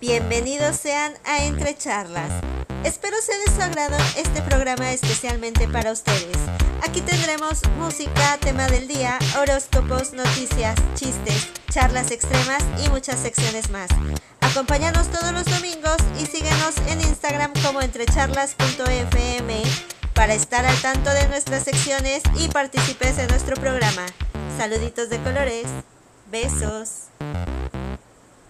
Bienvenidos sean a Entre Charlas. Espero sea de su agrado este programa especialmente para ustedes. Aquí tendremos música, tema del día, horóscopos, noticias, chistes, charlas extremas y muchas secciones más. Acompáñanos todos los domingos y síguenos en Instagram como entrecharlas.fm para estar al tanto de nuestras secciones y participes en nuestro programa. Saluditos de colores. Besos.